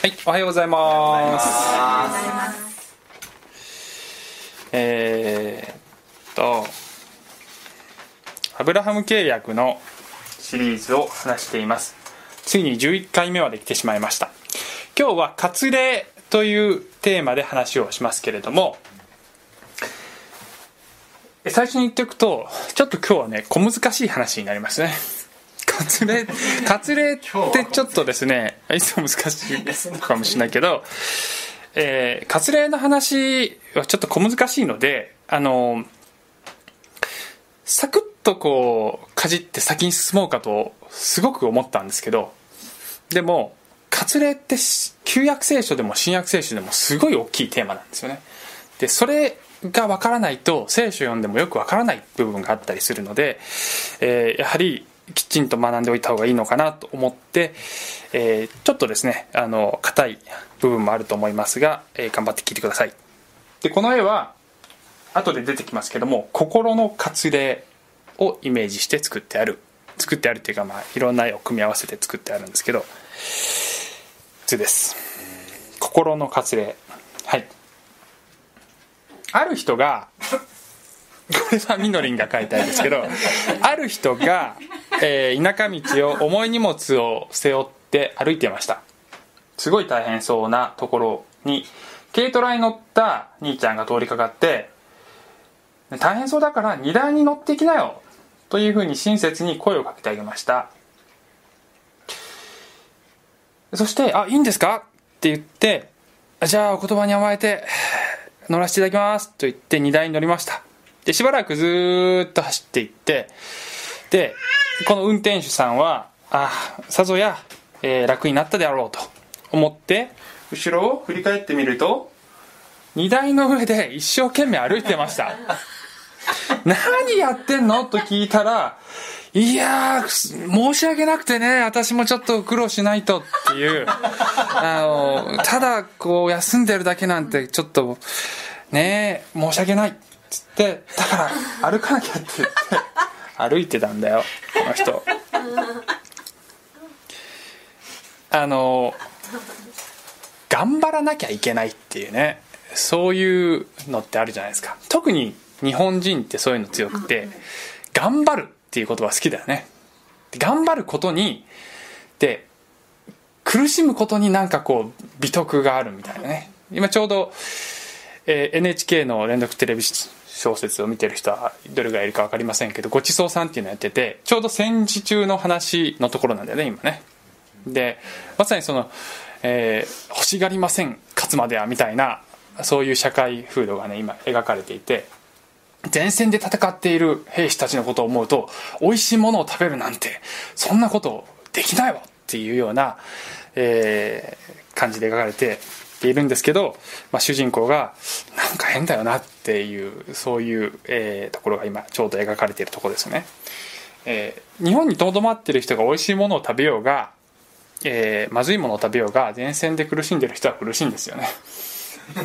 はい、おはようございます。えーっと、アブラハム契約のシリーズを話しています。ついに11回目まで来てしまいました。今日は割礼というテーマで話をしますけれども、最初に言っておくと、ちょっと今日はね、小難しい話になりますね。割礼、割礼ってちょっとですね、いつも難しいかもしれないけど、えー、割礼の話はちょっと小難しいので、あの、サクッとこう、かじって先に進もうかと、すごく思ったんですけど、でも、割礼って旧約聖書でも新約聖書でもすごい大きいテーマなんですよね。で、それがわからないと聖書読んでもよくわからない部分があったりするので、えーやはりきちんと学んでおいた方がいいのかなと思って、えーちょっとですねあの硬い部分もあると思いますが、えー頑張って聞いてください。でこの絵は後で出てきますけども心の割礼をイメージして作ってある。作ってあるっていうか、まあ、いろんな絵を組み合わせて作ってあるんですけど図です。心の割礼はい。ある人がこれはみのりんが書いた絵ですけどある人が、えー田舎道を重い荷物を背負って歩いていました。すごい大変そうなところに軽トラに乗った兄ちゃんが通りかかって大変そうだから荷台に乗ってきなよというふうに親切に声をかけてあげました。そして「あいいんですか?」って言って「じゃあお言葉に甘えて乗らせていただきます」と言って荷台に乗りました。でしばらくずーっと走っていってでこの運転手さんはあさぞや、えー楽になったであろうと思って後ろを振り返ってみると荷台の上で一生懸命歩いてました。何やってんの？と聞いたらいやー申し訳なくてね私もちょっと苦労しないとっていう。あのただこう休んでるだけなんてちょっとね申し訳ないっつってだから歩かなきゃって言って歩いてたんだよこの人。あの頑張らなきゃいけないっていうねそういうのってあるじゃないですか。特に日本人ってそういうの強くて頑張るっていう言葉好きだよね。頑張ることにで苦しむことになんかこう美徳があるみたいなね。今ちょうど、えー NHK の連続テレビ小説を見てる人はどれぐらいいるか分かりませんけど「ごちそうさん」っていうのやっててちょうど戦時中の話のところなんだよね今ね。でまさにその、えー欲しがりません勝つまではみたいなそういう社会風土がね今描かれていて前線で戦っている兵士たちのことを思うと美味しいものを食べるなんてそんなことできないわっていうような、えー感じで描かれてているんですけど、まあ、主人公がなんか変だよなっていうそういう、えーところが今ちょうど描かれているところですね、えー日本にとどまっている人が美味しいものを食べようが、えーまずいものを食べようが前線で苦しんでる人は苦しいんですよね。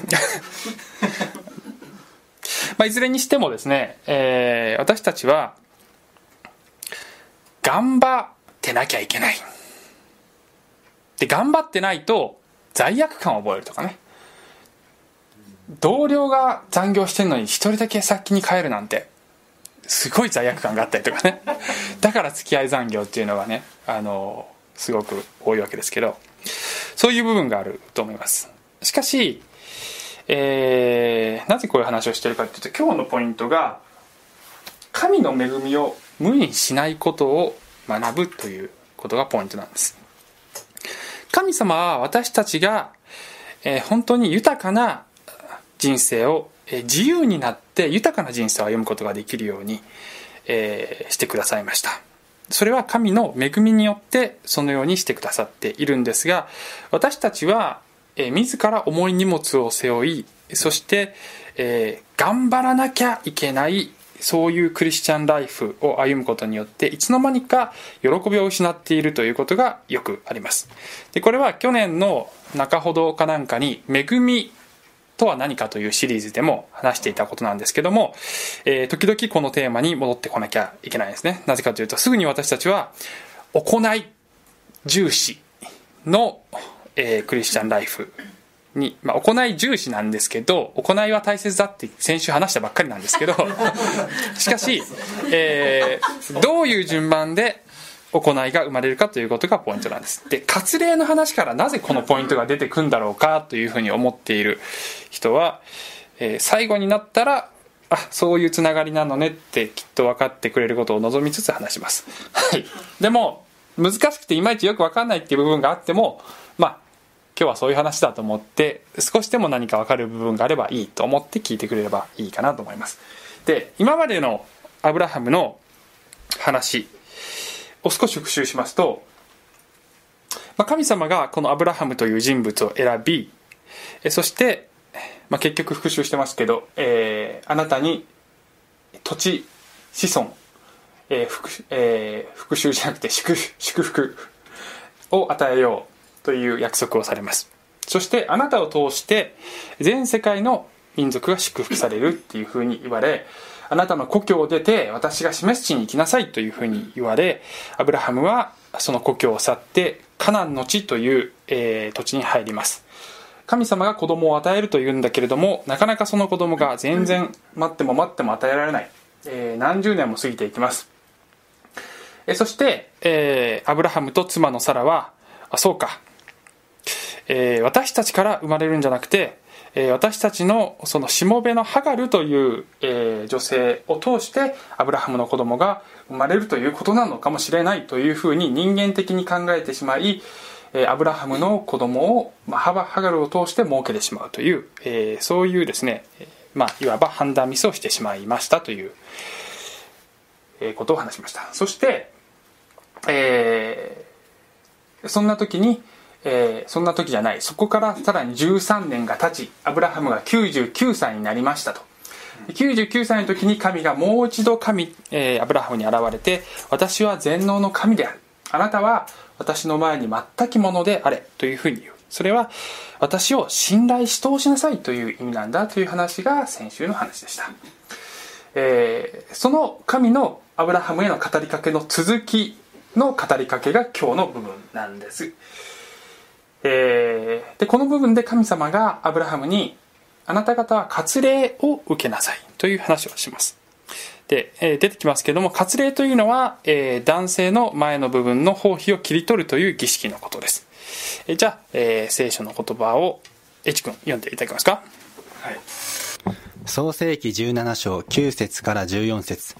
まあ、いずれにしてもですね、えー私たちは頑張ってなきゃいけない。で頑張ってないと罪悪感を覚えるとかね。同僚が残業してるのに一人だけ先に帰るなんてすごい罪悪感があったりとかね。だから付き合い残業っていうのがねあのすごく多いわけですけどそういう部分があると思います。しかしえーなぜこういう話をしてるかというと今日のポイントが神の恵みを無にしないことを学ぶということがポイントなんです。神様は私たちが、え本当に豊かな人生を、え自由になって豊かな人生を歩むことができるように、えしてくださいました。それは神の恵みによってそのようにしてくださっているんですが私たちは、え自ら重い荷物を背負いそして、えー頑張らなきゃいけないそういうクリスチャンライフを歩むことによっていつの間にか喜びを失っているということがよくあります。でこれは去年の中ほどかなんかに「恵みとは何か」というシリーズでも話していたことなんですけども、えー時々このテーマに戻ってこなきゃいけないですね。なぜかというとすぐに私たちは行い重視の、えー、クリスチャンライフに、まあ、行い重視なんですけど行いは大切だって先週話したばっかりなんですけど しかし、えー、どういう順番で行いが生まれるかということがポイントなんです。で割礼の話からなぜこのポイントが出てくんだろうかというふうに思っている人は、えー、最後になったらあそういうつながりなのねってきっと分かってくれることを望みつつ話します。はい。でも難しくていまいちよく分かんないっていう部分があってもまあ今日はそういう話だと思って少しでも何か分かる部分があればいいと思って聞いてくれればいいかなと思います。で今までのアブラハムの話を少し復習しますと、まあ、神様がこのアブラハムという人物を選びそして、まあ、結局復習してますけど、えー、あなたに土地子孫、えー復えー、復習じゃなくて祝祝福を与えよう。という約束をされます。そしてあなたを通して全世界の民族が祝福されるっていうふうに言われあなたの故郷を出て私が示す地に行きなさいというふうに言われアブラハムはその故郷を去ってカナンの地という、えー、土地に入ります。神様が子供を与えるというんだけれどもなかなかその子供が全然待っても待っても与えられない、えー、何十年も過ぎていきます、え、そして、えー、アブラハムと妻のサラはあそうか。えー、私たちから生まれるんじゃなくて、えー、私たちのそのしもべのハガルという、えー、女性を通してアブラハムの子供が生まれるということなのかもしれないというふうに人間的に考えてしまい、えアブラハムの子供を、まあ、ハハガルを通して設けてしまうという、えそういうですね、まあ、いわば判断ミスをしてしまいましたという、えことを話しました。そして、えそんな時にえー、そんな時じゃない。そこからさらに13年が経ちアブラハムが99歳になりましたと。99歳の時に神がもう一度神、えー、アブラハムに現れて私は全能の神である。あなたは私の前に全くものであれというふうに言う。それは私を信頼し通しなさいという意味なんだという話が先週の話でした、えー、その神のアブラハムへの語りかけの続きの語りかけが今日の部分なんです。えー、でこの部分で神様がアブラハムにあなた方は割礼を受けなさいという話をします。で、えー、出てきますけども割礼というのは、えー、男性の前の部分の包皮を切り取るという儀式のことです、えー、じゃあ、え聖書の言葉をエチ君読んでいただけますか？はい。創世紀17章9節から14節。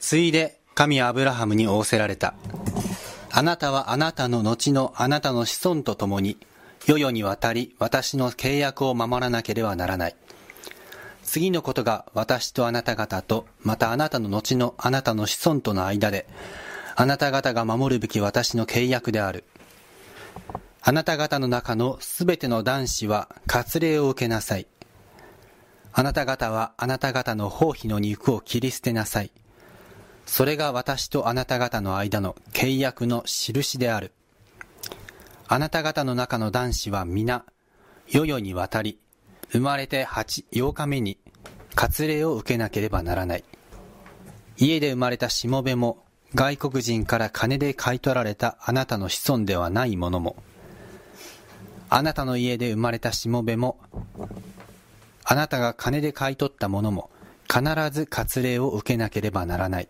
ついで神はアブラハムに仰せられたあなたはあなたの後のあなたの子孫と共に、世々にわたり私の契約を守らなければならない。次のことが私とあなた方と、またあなたの後のあなたの子孫との間で、あなた方が守るべき私の契約である。あなた方の中のすべての男子は割礼を受けなさい。あなた方はあなた方の包皮の肉を切り捨てなさい。それが私とあなた方の間の契約の印である。あなた方の中の男子は皆、世々にわたり、生まれて8、8日目に、割礼を受けなければならない。家で生まれたしもべも、外国人から金で買い取られたあなたの子孫ではないものも、あなたの家で生まれたしもべも、あなたが金で買い取ったものも、必ず割礼を受けなければならない。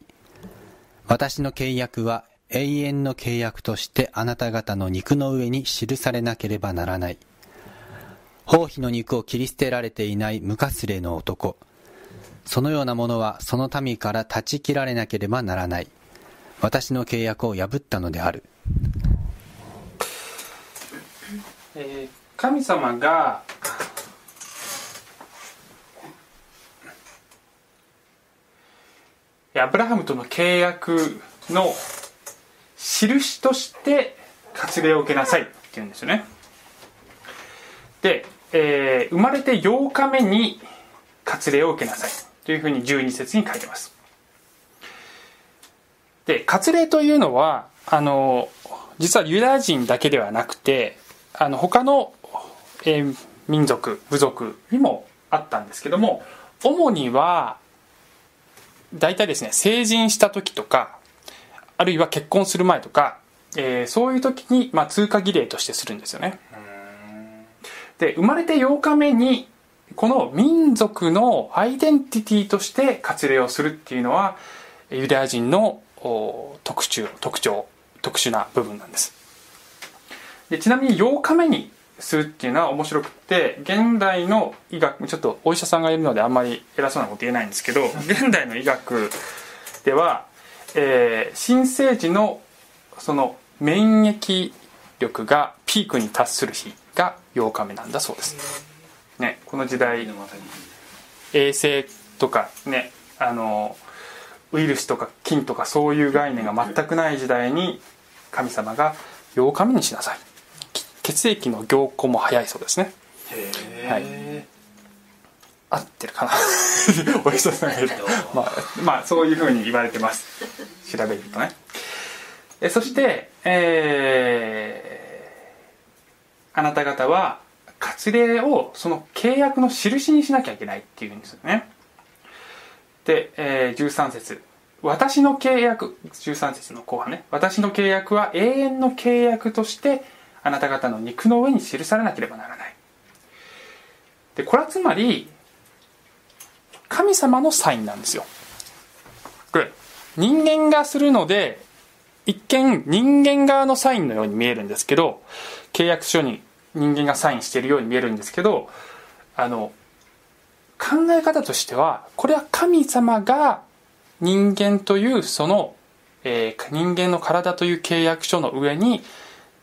私の契約は永遠の契約としてあなた方の肉の上に記されなければならない。包皮の肉を切り捨てられていない無かすれの男。そのようなものはその民から断ち切られなければならない。私の契約を破ったのである。えー、神様がアブラハムとの契約の印として割礼を受けなさいって言うんですよね。で、えー、生まれて8日目に割礼を受けなさい。というふうに12節に書いてます。で割礼というのはあの実はユダヤ人だけではなくてあの他の、えー、民族部族にもあったんですけども主には大体ですね成人した時とかあるいは結婚する前とかえーそういう時に、まあ、通過儀礼としてするんですよね。で生まれて8日目にこの民族のアイデンティティとして割礼をするっていうのはユダヤ人の特徴特徴特殊な部分なんです。でちなみに8日目にするっていうのは面白くって現代の医学ちょっとお医者さんがいるのであんまり偉そうなこと言えないんですけど 現代の医学では、えー新生児のその免疫力がピークに達する日が8日目なんだそうです、ね、この時代衛生とかねあのウイルスとか菌とかそういう概念が全くない時代に神様が8日目にしなさい。き血液の凝固も早いそうですね。へ合ってるかな？お医者さんがいるまあ、まあそういうふうに言われてます。調べるとね。えそしてえーあなた方は割礼をその契約の印にしなきゃいけないっていうんですよね。で、えー13節。私の契約13節の後半ね。私の契約は永遠の契約としてあなた方の肉の上に記されなければならない。でこれはつまり神様のサインなんですよ。これ人間がするので一見人間側のサインのように見えるんですけど契約書に人間がサインしているように見えるんですけどあの考え方としてはこれは神様が人間というその、えー人間の体という契約書の上に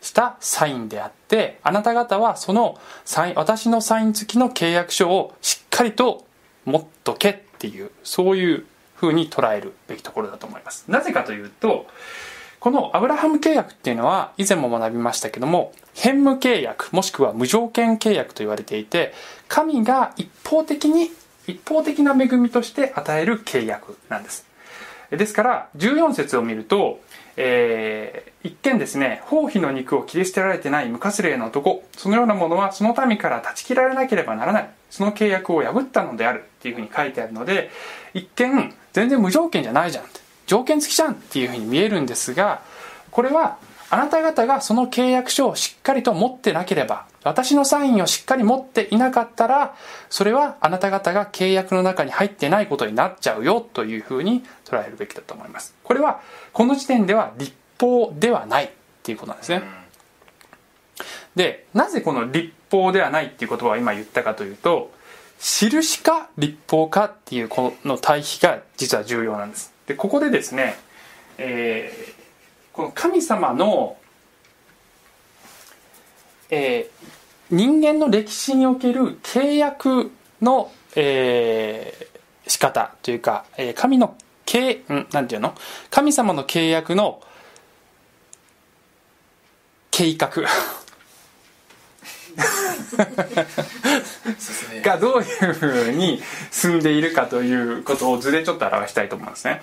したサインであってあなた方はそのサイン私のサイン付きの契約書をしっかりと持っとけっていうそういうふうに捉えるべきところだと思います。なぜかというとこのアブラハム契約っていうのは以前も学びましたけども変無契約もしくは無条件契約と言われていて神が一方的に一方的な恵みとして与える契約なんです。ですから14節を見ると、えー一見ですね包皮の肉を切り捨てられてない無活霊の男そのようなものはその民から断ち切られなければならないその契約を破ったのであるっていうふうに書いてあるので一見全然無条件じゃないじゃん条件付きじゃんっていうふうに見えるんですがこれはあなた方がその契約書をしっかりと持ってなければ私のサインをしっかり持っていなかったらそれはあなた方が契約の中に入ってないことになっちゃうよというふうに捉えるべきだと思います。これはこの時点では立法ではないっていうことなんですね。でなぜこの立法ではないっていう言葉を今言ったかというと印か立法かっていうこの対比が実は重要なんです。でここでですね、えーこの神様の、えー人間の歴史における契約の、えー仕方というか、えー神の契んなんていうの？神様の契約の計画。がどういうふうに進んでいるかということを図でちょっと表したいと思うんですね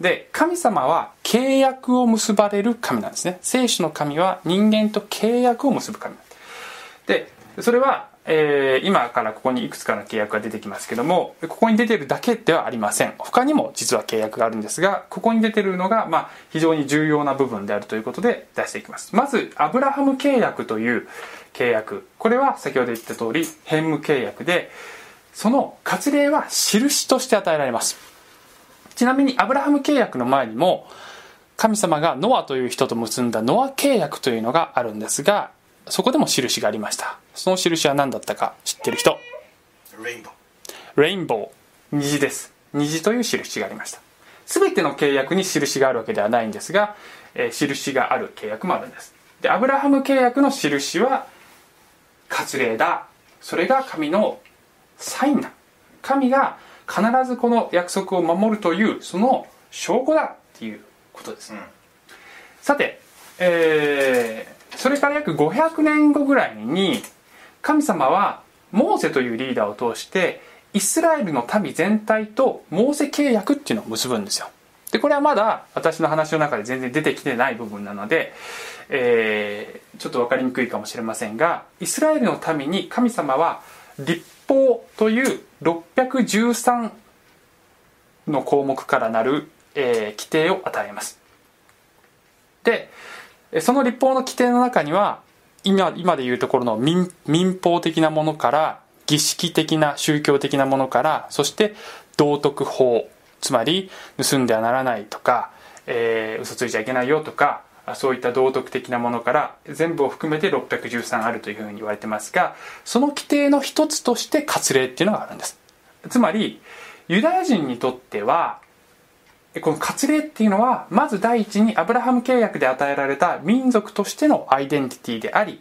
で神様は契約を結ばれる神なんですね。聖書の神は人間と契約を結ぶ神でそれは、えー今からここにいくつかの契約が出てきますけどもここに出てるだけではありません。他にも実は契約があるんですがここに出てるのが、まあ、非常に重要な部分であるということで出していきます。まずアブラハム契約という契約。これは先ほど言った通り変無契約でその割礼は印として与えられます。ちなみにアブラハム契約の前にも神様がノアという人と結んだノア契約というのがあるんですがそこでも印がありました。その印は何だったか知ってる人？レインボーレインボー虹です。虹という印がありました。全ての契約に印があるわけではないんですが、えー印がある契約もあるんです。でアブラハム契約の印は割礼だ。それが神のサインだ。神が必ずこの約束を守るというその証拠だっていうことです、さて、えーそれから約500年後ぐらいに神様はモーセというリーダーを通してイスラエルの民全体とモーセ契約っていうのを結ぶんですよ。でこれはまだ私の話の中で全然出てきてない部分なので、えーちょっと分かりにくいかもしれませんがイスラエルの民に神様は立法という613の項目からなる、えー規定を与えます。でその立法の規定の中には今今でいうところの民民法的なものから儀式的な宗教的なものからそして道徳法つまり盗んではならないとか、えー、嘘ついちゃいけないよとかそういった道徳的なものから全部を含めて613あるというふうに言われてますがその規定の一つとして割礼っていうのがあるんです。つまりユダヤ人にとってはこの割礼っていうのはまず第一にアブラハム契約で与えられた民族としてのアイデンティティであり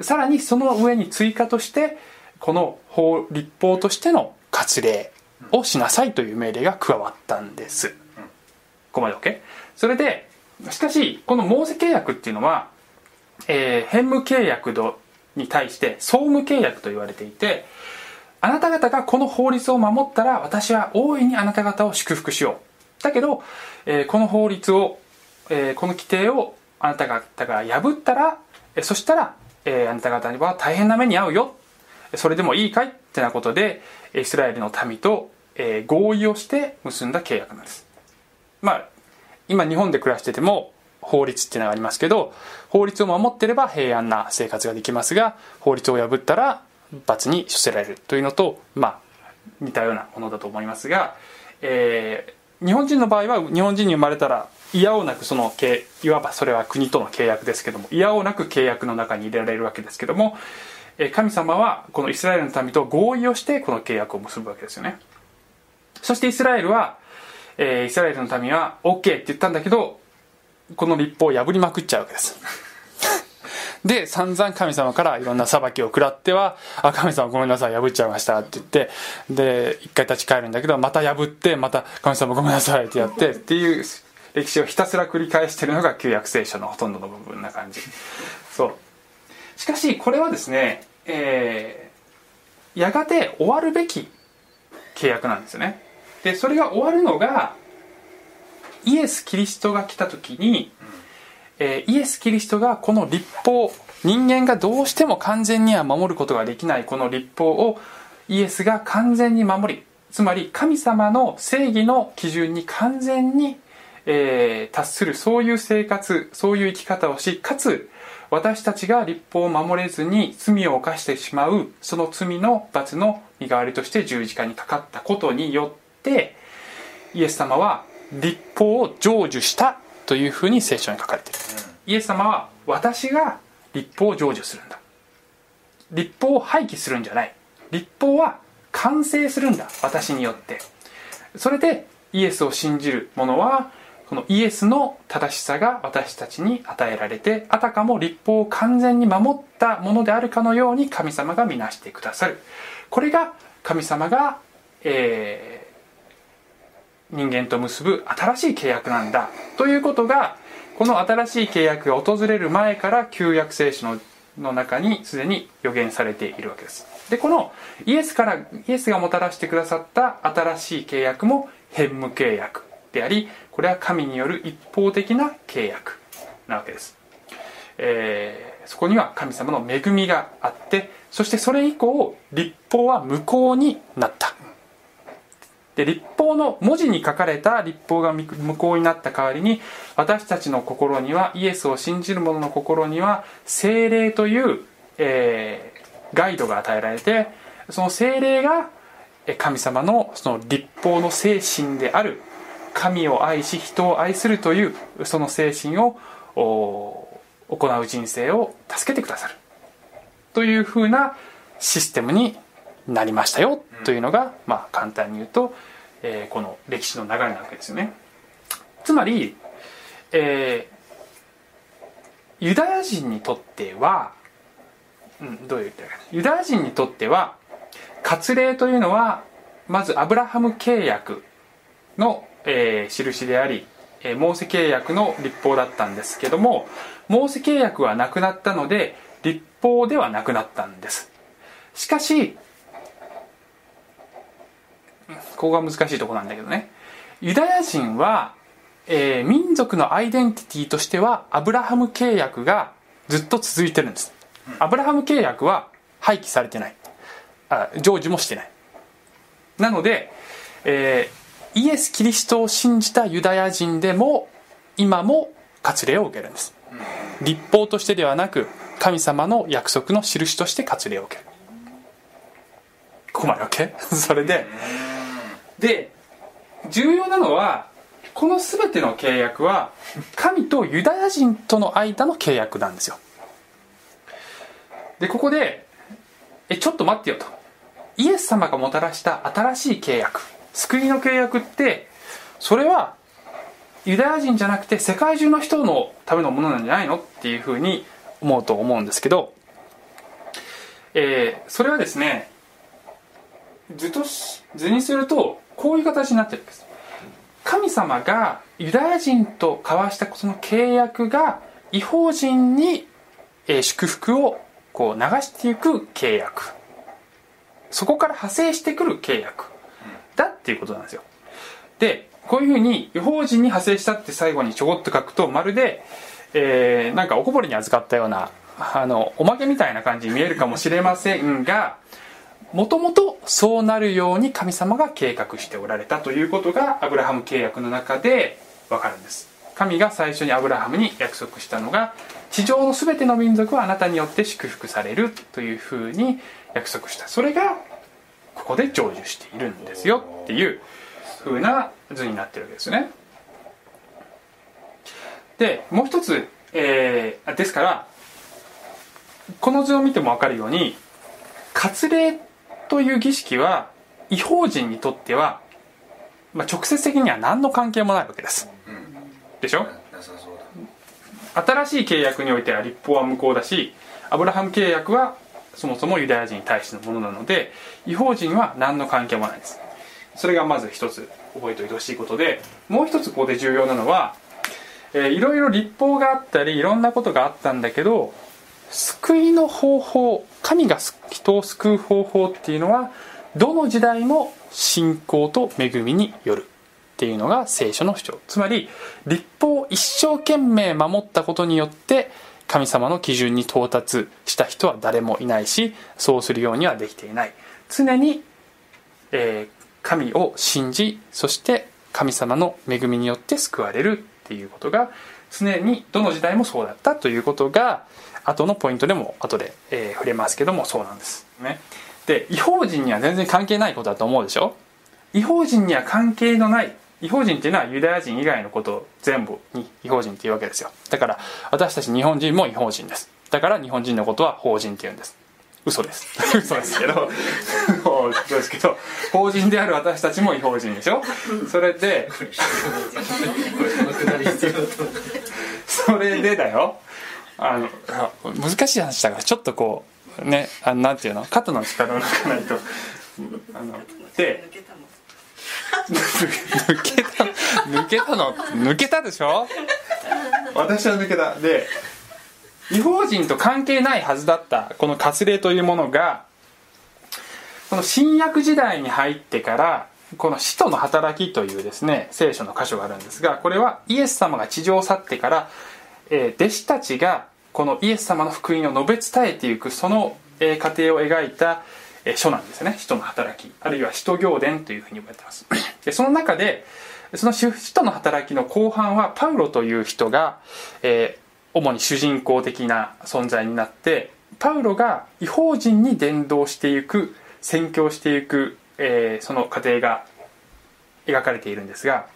さらにその上に追加としてこの法立法としての割礼をしなさいという命令が加わったんです。ここまで OK? それでしかしこのモーセ契約っていうのは、えー、返務契約に対して総務契約と言われていてあなた方がこの法律を守ったら私は大いにあなた方を祝福しよう。だけど、えー、この法律を、えー、この規定をあなた方が破ったら、えー、そしたら、えー、あなた方には大変な目に遭うよ。それでもいいかい？ってなことでイスラエルの民と、えー、合意をして結んだ契約なんです。まあ今日本で暮らしてても法律っていうのがありますけど法律を守ってれば平安な生活ができますが法律を破ったら罰に処せられるというのとまあ似たようなものだと思いますが、えー、日本人の場合は日本人に生まれたら嫌をなくそのいわばそれは国との契約ですけども嫌をなく契約の中に入れられるわけですけども神様はこのイスラエルの民と合意をしてこの契約を結ぶわけですよね。そしてイスラエルはえー、イスラエルの民は OK って言ったんだけどこの立法を破りまくっちゃうわけです。で散々神様からいろんな裁きを食らっては「あ神様ごめんなさい破っちゃいました」って言ってで一回立ち返るんだけどまた破ってまた「神様ごめんなさい」ってやってっていう歴史をひたすら繰り返してるのが旧約聖書のほとんどの部分な感じ。そう。しかしこれはですね、えー、やがて終わるべき契約なんですよねでそれが終わるのがイエス・キリストが来た時に、えー、イエス・キリストがこの立法人間がどうしても完全には守ることができないこの立法をイエスが完全に守りつまり神様の正義の基準に完全に、えー、達するそういう生活そういう生き方をしかつ私たちが立法を守れずに罪を犯してしまうその罪の罰の身代わりとして十字架にかかったことによってってイエス様は立法を成就したというふうに聖書に書かれている、イエス様は私が立法を成就するんだ。立法を廃棄するんじゃない。立法は完成するんだ。私によって。それでイエスを信じる者はこのイエスの正しさが私たちに与えられてあたかも立法を完全に守ったものであるかのように神様が見なしてくださる。これが神様が、え人間と結ぶ新しい契約なんだ。ということがこの新しい契約が訪れる前から旧約聖書のの中にすでに予言されているわけです。でこのイエスからイエスがもたらしてくださった新しい契約も変無契約でありこれは神による一方的な契約なわけです、えー、そこには神様の恵みがあってそしてそれ以降立法は無効になった。で立法の文字に書かれた立法が無効になった代わりに私たちの心にはイエスを信じる者の心には精霊という、えー、ガイドが与えられてその精霊が神様のその立法の精神である神を愛し人を愛するというその精神を行う人生を助けてくださる。というふうなシステムになりましたよというのが、まあ、簡単に言うと、えー、この歴史の流れなわけですよね。つまり、えー、ユダヤ人にとっては、うん、どういう言ったかユダヤ人にとっては割礼というのはまずアブラハム契約の、えー、印であり、えー、モーセ契約の立法だったんですけどもモーセ契約はなくなったので立法ではなくなったんです。しかしここが難しいとこなんだけどね。ユダヤ人は、えー、民族のアイデンティティとしてはアブラハム契約がずっと続いてるんです。アブラハム契約は廃棄されてない。あ成就もしてない。なので、えー、イエス・キリストを信じたユダヤ人でも今も割礼を受けるんです。立法としてではなく神様の約束の印として割礼を受ける。ここまで OK? それでで重要なのはこの全ての契約は神とユダヤ人との間の契約なんですよ。でここでえちょっと待ってよと。イエス様がもたらした新しい契約。救いの契約ってそれはユダヤ人じゃなくて世界中の人のためのものなんじゃないの？っていうふうに思うと思うんですけど、えー、それはですね図と図にするとこういう形になってるんです。神様がユダヤ人と交わしたその契約が違法人に、祝福をこう流していく契約。そこから派生してくる契約。だっていうことなんですよ。でこういうふうに違法人に派生したって最後にちょこっと書くとまるで、えー、なんかおこぼれに預かったようなあのおまけみたいな感じに見えるかもしれませんがもともとそうなるように神様が計画しておられたということがアブラハム契約の中でわかるんです。神が最初にアブラハムに約束したのが地上の全ての民族はあなたによって祝福されるというふうに約束した。それがここで成就しているんですよっていうふうな図になってるわけですね。でもう一つ、えー、ですからこの図を見ても分かるように割礼という儀式は違法人にとっては、まあ、直接的には何の関係もないわけです、うん、でしょ？新しい契約においては立法は無効だしアブラハム契約はそもそもユダヤ人に対してのものなので違法人は何の関係もないです。それがまず一つ覚えておいてほしいことでもう一つここで重要なのは、えー、いろいろ立法があったりいろんなことがあったんだけど救いの方法神が人を救う方法っていうのはどの時代も信仰と恵みによるっていうのが聖書の主張。つまり立法を一生懸命守ったことによって神様の基準に到達した人は誰もいないしそうするようにはできていない。常に、えー、神を信じそして神様の恵みによって救われるっていうことが常にどの時代もそうだったということが後のポイントでも後で、えー、触れますけどもそうなんですね。で違法人には全然関係ないことだと思うでしょ？違法人には関係のない違法人っていうのはユダヤ人以外のことを全部に違法人っていうわけですよ。だから私たち日本人も違法人です。だから日本人のことは法人っていうんです。嘘です。嘘ですけど。嘘ですけど。法人である私たちも違法人でしょ？それで それでだよあの難しい話だからちょっとこうねあなんていうの？肩の力を抜かないと。あので抜けた抜けたの抜けたでしょ？私は抜けた。で違法人と関係ないはずだったこの割礼というものがこの新約時代に入ってからこの使徒の働きというですね聖書の箇所があるんですがこれはイエス様が地上を去ってから、え、弟子たちがこのイエス様の福音を述べ伝えていくその、え、過程を描いた、え書なんですね。使徒の働き。あるいは使徒行伝というふうに呼ばれてます。でその中でその使徒の働きの後半はパウロという人が、え、主に主人公的な存在になってパウロが違法人に伝道していく宣教していく、え、その過程が描かれているんですが、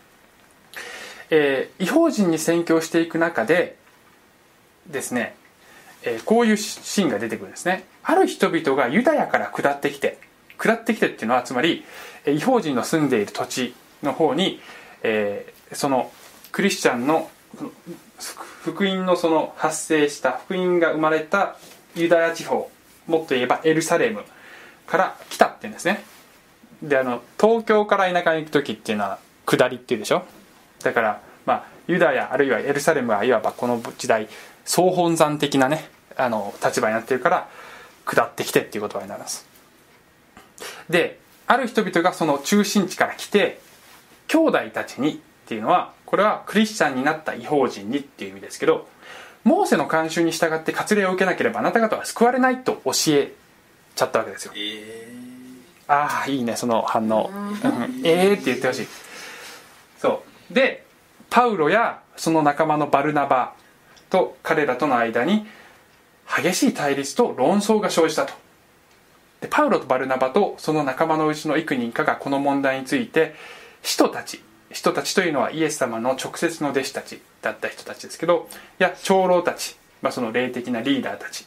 えー、違法人に宣教していく中でですね、えー、こういうシーンが出てくるんですね。ある人々がユダヤから下ってきて下ってきてっていうのはつまり違法人の住んでいる土地の方に、えー、そのクリスチャンの福音のその発生した福音が生まれたユダヤ地方もっと言えばエルサレムから来たっていうんですね。であの東京から田舎に行く時っていうのは下りっていうでしょ。だからまあユダヤあるいはエルサレムはいわばこの時代総本山的なねあの立場になってるから下ってきてっていう言葉になります。である人々がその中心地から来て兄弟たちにっていうのはこれはクリスチャンになった違法人にっていう意味ですけどモーセの慣習に従って割礼を受けなければあなた方は救われないと教えちゃったわけですよ、えー、ああいいねその反応、うん、ええって言ってほしい。そうでパウロやその仲間のバルナバと彼らとの間に激しい対立と論争が生じたと。でパウロとバルナバとその仲間のうちの幾人かがこの問題について人たち人たちというのはイエス様の直接の弟子たちだった人たちですけどいや長老たち、まあ、その霊的なリーダーたち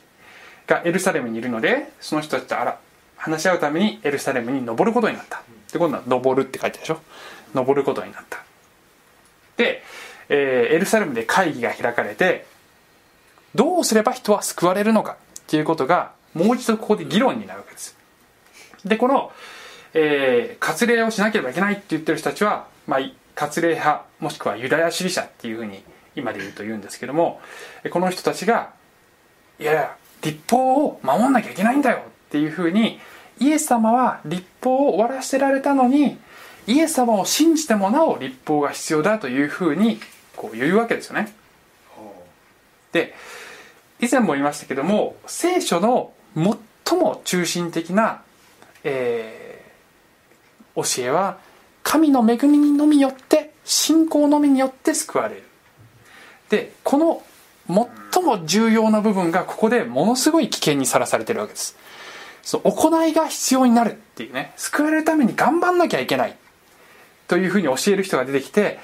がエルサレムにいるのでその人たちとあら話し合うためにエルサレムに登ることになった。で今度は「登る」って書いてあるでしょ？登ることになった、えー、エルサレムで会議が開かれてどうすれば人は救われるのか？っていうことがもう一度ここで議論になるわけです。でこの、えー、割礼をしなければいけないって言ってる人たちは、まあ、割礼派もしくはユダヤ主義者っていうふうに今で言うと言うんですけどもこの人たちがいやいや立法を守んなきゃいけないんだよっていうふうにイエス様は立法を終わらせられたのにイエス様を信じてもなお立法が必要だというふうにこう言うわけですよね。で以前も言いましたけども聖書の最も中心的な、えー、教えは神の恵みのみよって信仰のみによって救われる。でこの最も重要な部分がここでものすごい危険にさらされてるわけです。その行いが必要になるっていうね。救われるために頑張んなきゃいけないというふうに教える人が出てきて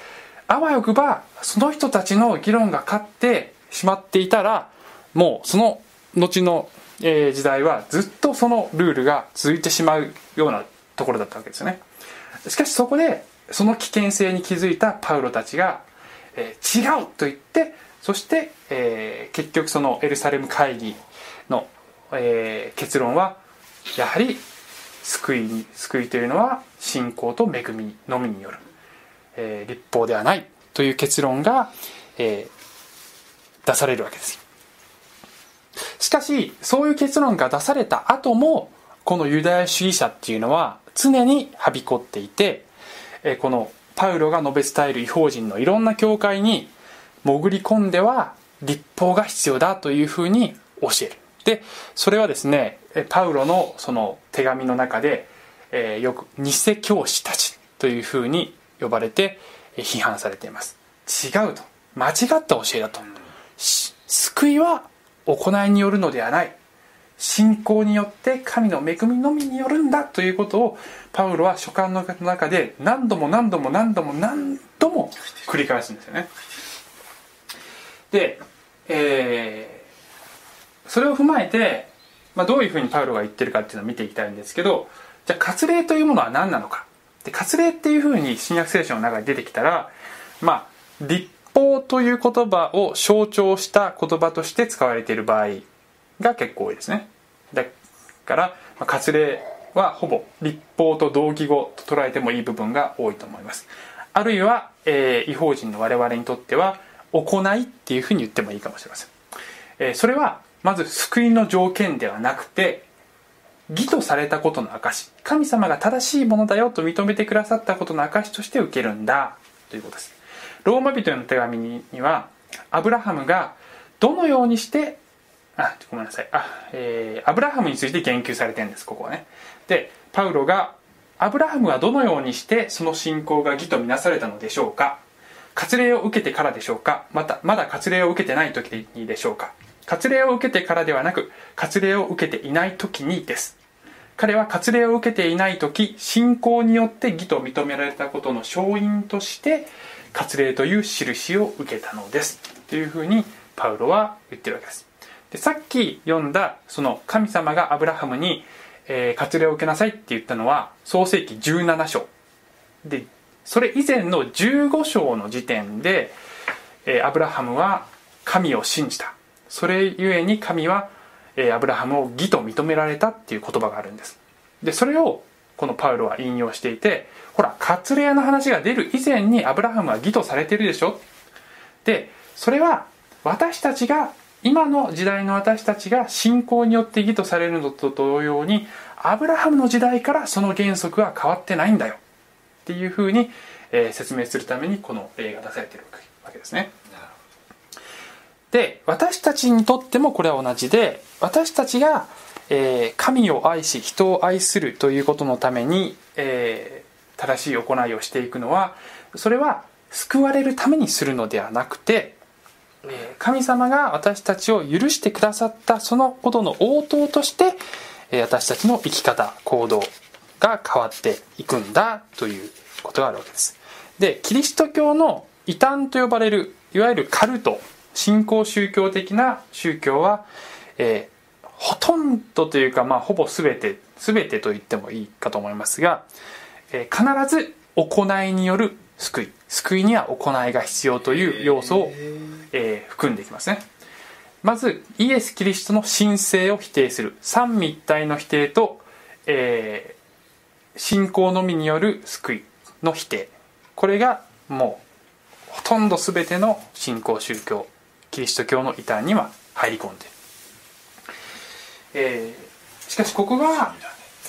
あわよくばその人たちの議論が勝ってしまっていたらもうその後の、え時代はずっとそのルールが続いてしまうようなところだったわけですよね。しかしそこでその危険性に気づいたパウロたちが、えー、違うと言ってそして、えー、結局そのエルサレム会議の、えー、結論はやはり救いに救いというのは信仰と恵みのみによる、えー、立法ではないという結論が、えー、出されるわけですしかしそういう結論が出された後もこのユダヤ主義者っていうのは常にはびこっていてえこのパウロが述べ伝える違法人のいろんな教会に潜り込んでは立法が必要だというふうに教える。でそれはですねパウロのその手紙の中で、えー、よく偽教師たちというふうに呼ばれて批判されています。違うと。間違った教えだと救いは行いによるのではない。信仰によって神の恵みのみによるんだということをパウロは書簡の中で何度も何度も何度も何度も繰り返すんですよね。で、えー、それを踏まえて、まあ、どういうふうにパウロが言ってるかっていうのを見ていきたいんですけどじゃあ割礼というものは何なのか。で割礼っていうふうに新約聖書の中に出てきたらまあ立法という言葉を象徴した言葉として使われている場合が結構多いですね。だから、まあ、割礼はほぼ立法と同義語と捉えてもいい部分が多いと思います。あるいは、えー、違法人の我々にとっては行いっていうふうに言ってもいいかもしれません、えー、それはまず救いの条件ではなくて義とされたことの証神様が正しいものだよと認めてくださったことの証として受けるんだということです。ローマ人への手紙にはアブラハムがどのようにしてあごめんなさい。あ、えー、アブラハムについて言及されてるんですここはね。でパウロがアブラハムはどのようにしてその信仰が義とみなされたのでしょうか。割礼を受けてからでしょうか。またまだ割礼を受けてない時にでしょうか。割礼を受けてからではなく割礼を受けていない時にです。彼は割礼を受けていない時信仰によって義と認められたことの勝因として割礼という印を受けたのです。というふうにパウロは言ってるわけです。でさっき読んだその神様がアブラハムに、えー、割礼を受けなさいって言ったのは創世紀17章。でそれ以前の15章の時点で、えー、アブラハムは神を信じた。それゆえに神は、え、アブラハムを義と認められたっていう言葉があるんです。でそれをこのパウロは引用していてほら割礼の話が出る以前にアブラハムは義とされてるでしょ？でそれは私たちが今の時代の私たちが信仰によって義とされるのと同様にアブラハムの時代からその原則は変わってないんだよ。っていうふうに、え、説明するためにこの例が出されてるわけですね。で私たちにとってもこれは同じで私たちが、えー、神を愛し人を愛するということのために、えー、正しい行いをしていくのはそれは救われるためにするのではなくて、神様が私たちを許してくださったそのことの応答として私たちの生き方行動が変わっていくんだということがあるわけです。でキリスト教の異端と呼ばれるいわゆるカルト新興宗教的な宗教は、えー、ほとんどというか、まあ、ほぼ全て全てと言ってもいいかと思いますが、えー、必ず行いによる救い。救いには行いが必要という要素を、えー、含んでいきますね。まずイエス・キリストの神聖を否定する。三位一体の否定と、えー、信仰のみによる救いの否定。これがもうほとんど全ての信仰宗教キリスト教の異端には入り込んでえー、しかしここが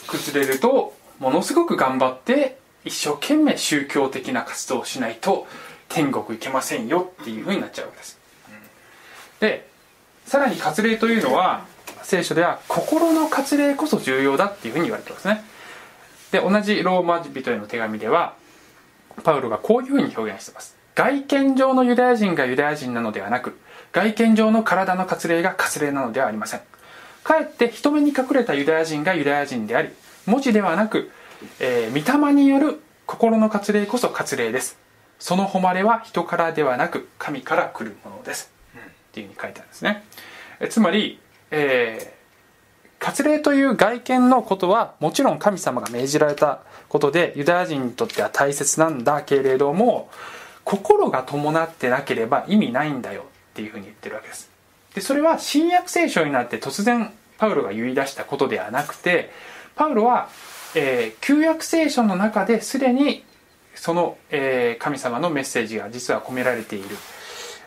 崩れるとものすごく頑張って一生懸命宗教的な活動をしないと天国行けませんよっていうふうになっちゃうわけです。でさらに割礼というのは聖書では心の割礼こそ重要だっていうふうに言われてますね。で同じローマ人への手紙ではパウロがこういうふうに表現してます。外見上のユダヤ人がユダヤ人なのではなく外見上の体の割礼が割礼なのではありません。かえって人目に隠れたユダヤ人がユダヤ人であり文字ではなくえー、御霊による心の割礼こそ割礼です。その誉れは人からではなく神から来るものです、うん、っていうふうに書いてあるんですね。えつまり、えー、割礼という外見のことはもちろん神様が命じられたことでユダヤ人にとっては大切なんだけれども心が伴ってなければ意味ないんだよ。っていうふうに言ってるわけです。でそれは新約聖書になって突然パウロが言い出したことではなくてパウロはえー、旧約聖書の中ですでにその、えー、神様のメッセージが実は込められている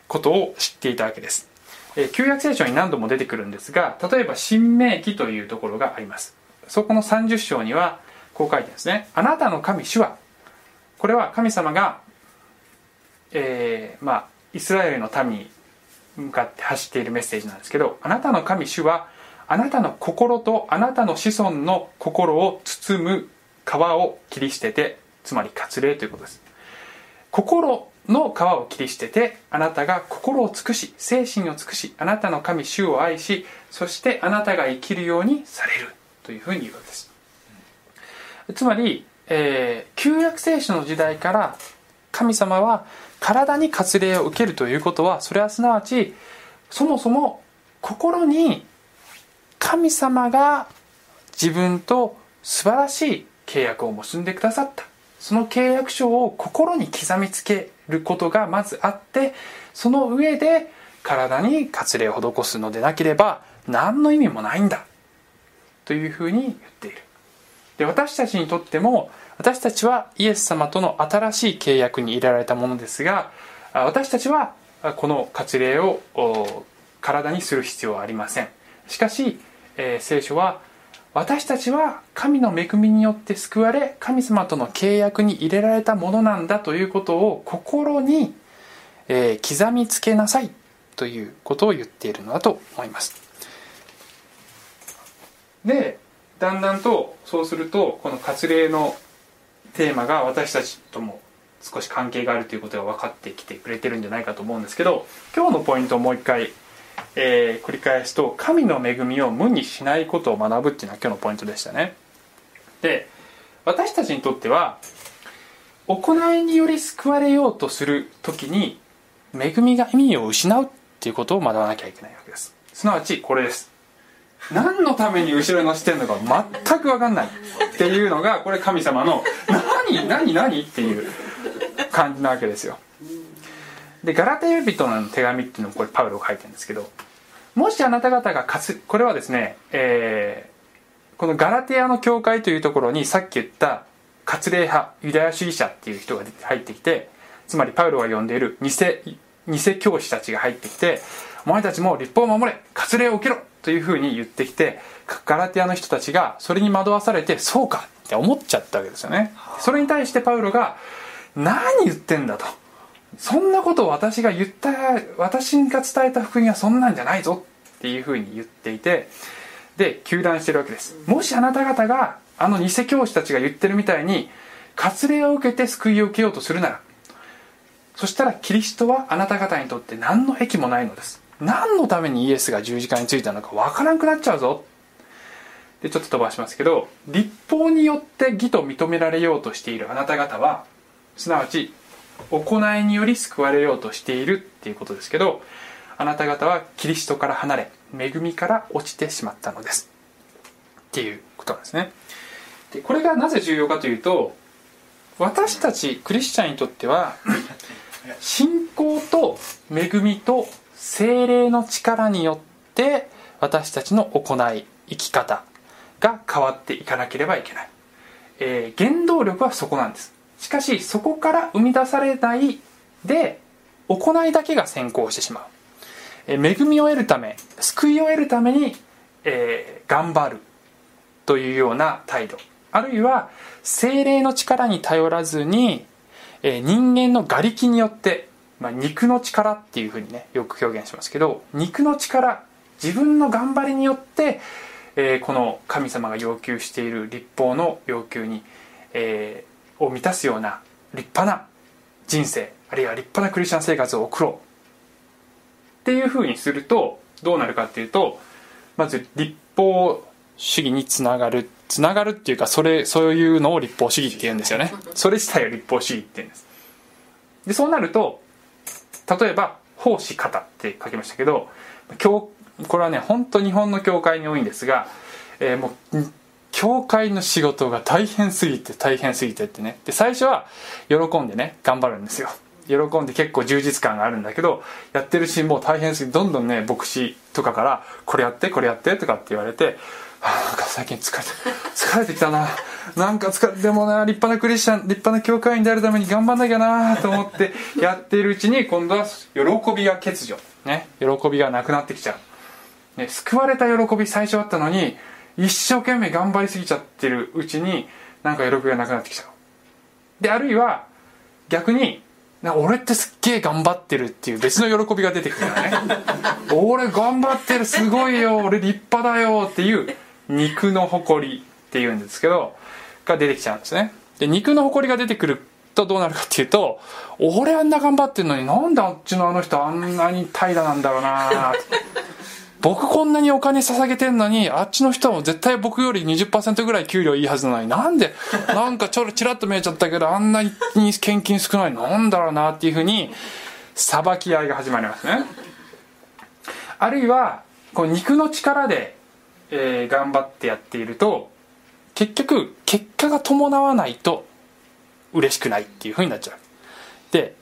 ことを知っていたわけです、えー、旧約聖書に何度も出てくるんですが例えば「新明記」というところがあります。そこの30章にはこう書いてんですね「あなたの神主は」これは神様が、えー、まあイスラエルの民に向かって走っているメッセージなんですけど「あなたの神主はあなたの心とあなたの子孫の心を包む皮を切り捨ててつまり割礼ということです。心の皮を切り捨ててあなたが心を尽くし精神を尽くしあなたの神主を愛しそしてあなたが生きるようにされるというふうに言うわけです。つまり、えー、旧約聖書の時代から神様は体に割礼を受けるということはそれはすなわちそもそも心に神様が自分と素晴らしい契約を結んでくださった。その契約書を心に刻みつけることがまずあってその上で体に割礼を施すのでなければ何の意味もないんだ。というふうに言っている。で私たちにとっても私たちはイエス様との新しい契約に入れられたものですが私たちはこの割礼を体にする必要はありません。しかしえ、聖書は私たちは神の恵みによって救われ神様との契約に入れられたものなんだということを心に、え、刻みつけなさいということを言っているのだと思います。でだんだんとそうするとこの割礼のテーマが私たちとも少し関係があるということが分かってきてくれてるんじゃないかと思うんですけど今日のポイントをもう一回えー、繰り返すと神の恵みを無にしないことを学ぶっていうのは今日のポイントでしたね。で私たちにとっては行いにより救われようとする時に恵みが意味を失うっていうことを学ばなきゃいけないわけです。すなわちこれです。何のために後ろに乗せてるのか全く分かんない。っていうのがこれ神様の何何何？っていう感じなわけですよ。でガラテヤ人の手紙っていうのもこれパウロが書いてるんですけどもしあなた方がかつこれはですね、えー、このガラテヤの教会というところにさっき言った割礼派ユダヤ主義者っていう人が入ってきてつまりパウロが呼んでいる偽偽教師たちが入ってきてお前たちも立法を守れ割礼を受けろというふうに言ってきてガラテヤの人たちがそれに惑わされてそうかって思っちゃったわけですよね。それに対してパウロが何言ってんだと。そんなことを私が言った私が伝えた福音はそんなんじゃないぞ。っていうふうに言っていてで糾弾してるわけです。もしあなた方があの偽教師たちが言ってるみたいに割礼を受けて救いを受けようとするならそしたらキリストはあなた方にとって何の益もないのです。何のためにイエスが十字架についたのかわからなくなっちゃうぞ。でちょっと飛ばしますけど立法によって義と認められようとしているあなた方はすなわち行いにより救われようとしているっていうことですけどあなた方はキリストから離れ恵みから落ちてしまったのです。っていうことなんですね。でこれがなぜ重要かというと私たちクリスチャンにとっては 信仰と恵みと精霊の力によって私たちの行い生き方が変わっていかなければいけない、えー、原動力はそこなんです。しかしそこから生み出されないで行いだけが先行してしまう、えー、恵みを得るため救いを得るために、えー、頑張る。というような態度。あるいは精霊の力に頼らずに、えー、人間の瓦礫によって、まあ、肉の力っていうふうにねよく表現しますけど肉の力自分の頑張りによって、えー、この神様が要求している立法の要求に、えー、を満たすような立派な人生あるいは立派なクリスチャン生活を送ろう。っていうふうにするとどうなるかっていうとまず立法主義につながる。つながるっていうかそれそういうのを立法主義って言うんですよね。それ自体を立法主義って言うんです。でそうなると例えば奉仕方って書きましたけど教これはね本当日本の教会に多いんですが、えー、もう教会の仕事が大変すぎて大変すぎてってね。で最初は喜んでね頑張るんですよ。喜んで結構充実感があるんだけどやってるしもう大変すぎてどんどんね牧師とかからこれやってこれやってとかって言われてなんか最近疲れて疲れてきたな。なんか疲れでもな立派なクリスチャン立派な教会員であるために頑張んなきゃなと思ってやっているうちに今度は喜びが欠如。ね。喜びがなくなってきちゃう、ね、救われた喜び最初あったのに一生懸命頑張りすぎちゃってるうちになんか喜びがなくなってきちゃう。であるいは逆にな俺ってすっげえ頑張ってるっていう別の喜びが出てくるからね。俺頑張ってるすごいよ。俺立派だよっていう肉の誇りっていうんですけどが出てきちゃうんですね。で肉の誇りが出てくるとどうなるかっていうと俺あんな頑張ってんのになんであっちのあの人あんなに怠惰なんだろうな 僕こんなにお金捧げてんのにあっちの人も絶対僕より20%ぐらい給料いいはずなのになんでなんかちょろちらっと見えちゃったけどあんなに献金少ないなんだろうなっていうふうに裁き合いが始まりますね。あるいはこう肉の力でえー、頑張ってやっていると結局結果が伴わないと嬉しくないっていう風になっちゃう。で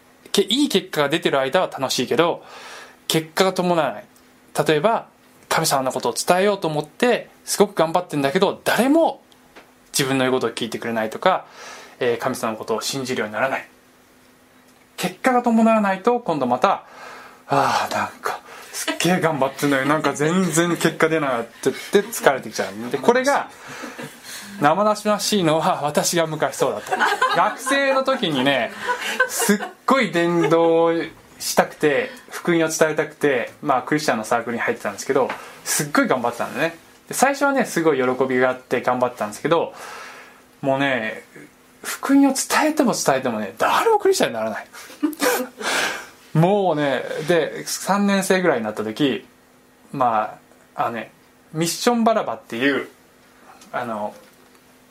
いい結果が出てる間は楽しいけど結果が伴わない。例えば神様のことを伝えようと思ってすごく頑張ってんだけど誰も自分の言うことを聞いてくれないとか、えー、神様のことを信じるようにならない。結果が伴わないと今度またああなんかすっげえ頑張ってんのよなんか全然結果出ないって言って疲れてきちゃう。でこれが生出しらしいのは私が昔そうだった。学生の時にねすっごい伝道したくて福音を伝えたくてまあクリスチャンのサークルに入ってたんですけどすっごい頑張ってたんだね。で最初はねすごい喜びがあって頑張ってたんですけどもうね福音を伝えても伝えてもね誰もクリスチャンにならない。もうねで3年生ぐらいになった時まああのねミッションバラバっていうあの、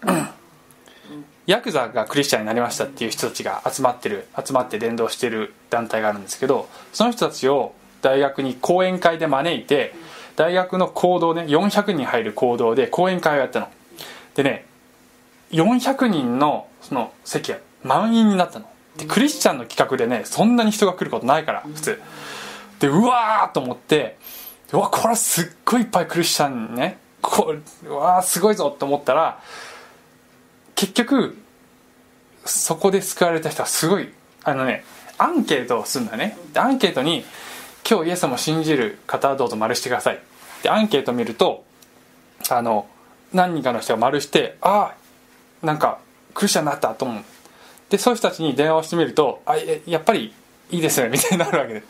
ヤクザがクリスチャンになりましたっていう人たちが集まってる集まって伝道してる団体があるんですけどその人たちを大学に講演会で招いて大学の講堂ね400人入る講堂で講演会をやったの。でね400人のその席が満員になったの。でクリスチャンの企画でねそんなに人が来ることないから普通。でうわーと思ってうわこれすっごいいっぱいクリスチャンねこうわーすごいぞと思ったら結局そこで救われた人はすごいあのねアンケートをするんだね。アンケートに「今日イエス様を信じる方はどうぞ丸してください」でアンケート見るとあの何人かの人が丸して「ああなんかクリスチャンになった」と思うでそういう人たちに電話をしてみるとあやっぱりいいですね みたいになるわけで。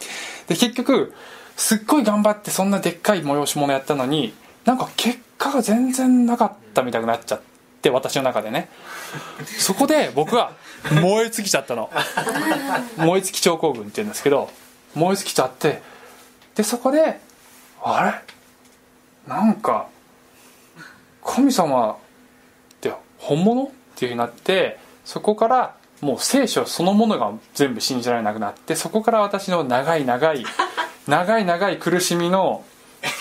で結局すっごい頑張ってそんなでっかい催し物やったのになんか結果が全然なかったみたいになっちゃっって私の中でね。そこで僕は燃え尽きちゃったの。燃え尽き症候群って言うんですけど燃え尽きちゃってでそこであれ？なんか神様って本物？っていうふうになってそこからもう聖書そのものが全部信じられなくなってそこから私の長い長い 長い長い苦しみの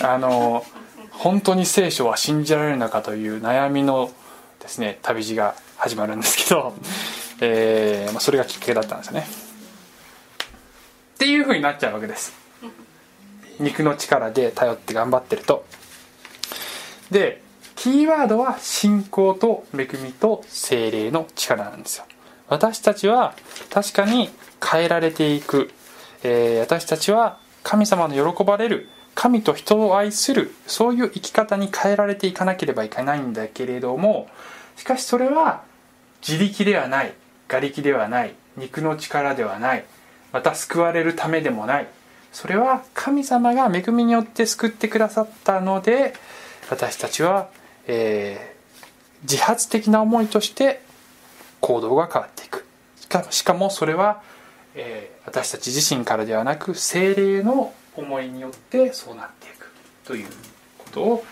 あの本当に聖書は信じられるのかという悩みのですね旅路が始まるんですけど、えーまあ、それがきっかけだったんですよね。っていうふうになっちゃうわけです。肉の力で頼って頑張ってると。でキーワードは信仰と恵みと精霊の力なんですよ私たちは確かに変えられていく、えー、私たちは神様の喜ばれる神と人を愛するそういう生き方に変えられていかなければいけないんだけれどもしかしそれは自力ではない我力ではない肉の力ではないまた救われるためでもない。それは神様が恵みによって救ってくださったので私たちは、えー、自発的な思いとして行動が変わっていく。しかもそれは、えー、私たち自身からではなく精霊の思いによってそうなっていくということを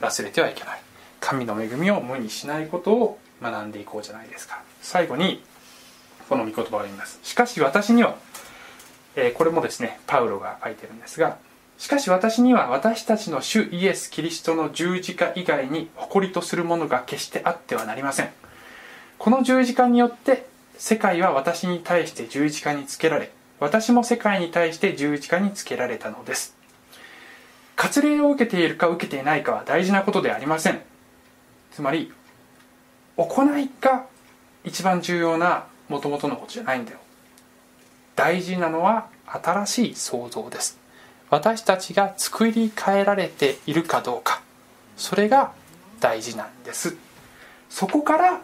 忘れてはいけない。神の恵みを無にしないことを学んでいこうじゃないですか。最後にこの御言葉を読みます。しかし私には、えー、これもですねパウロが書いてるんですがしかし私には私たちの主イエス・キリストの十字架以外に誇りとするものが決してあってはなりません。この十字架によって世界は私に対して十字架につけられ私も世界に対して十字架につけられたのです。割礼を受けているか受けていないかは大事なことでありません。つまり行いが一番重要なもともとのことじゃないんだよ。大事なのは新しい創造です。私たちが作り変えられているかどうか。それが大事なんです。そこから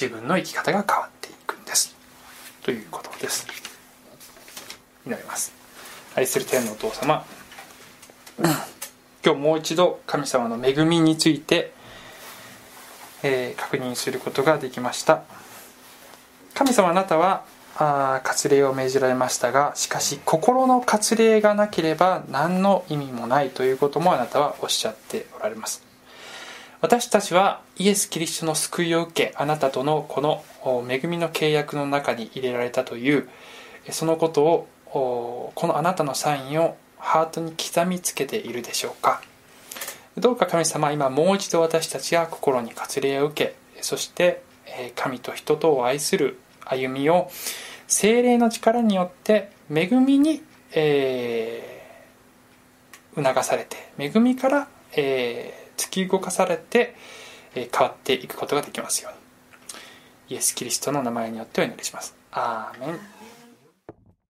自分の生き方が変わっていくんです。ということです。祈ります。愛する天のお父様。今日もう一度神様の恵みについて、えー、確認することができました。神様あなたはあ割礼を命じられましたがしかし心の割礼がなければ何の意味もないということもあなたはおっしゃっておられます。私たちはイエス・キリストの救いを受けあなたとのこの恵みの契約の中に入れられたというそのことをこのあなたのサインをハートに刻みつけているでしょうか。どうか神様今もう一度私たちが心に割礼を受けそして神と人とを愛する歩みを精霊の力によって恵みに、えー、促されて恵みから、え、突き動かされて、え、変わっていくことができますように。イエス・キリストの名前によってお祈りします。アーメン。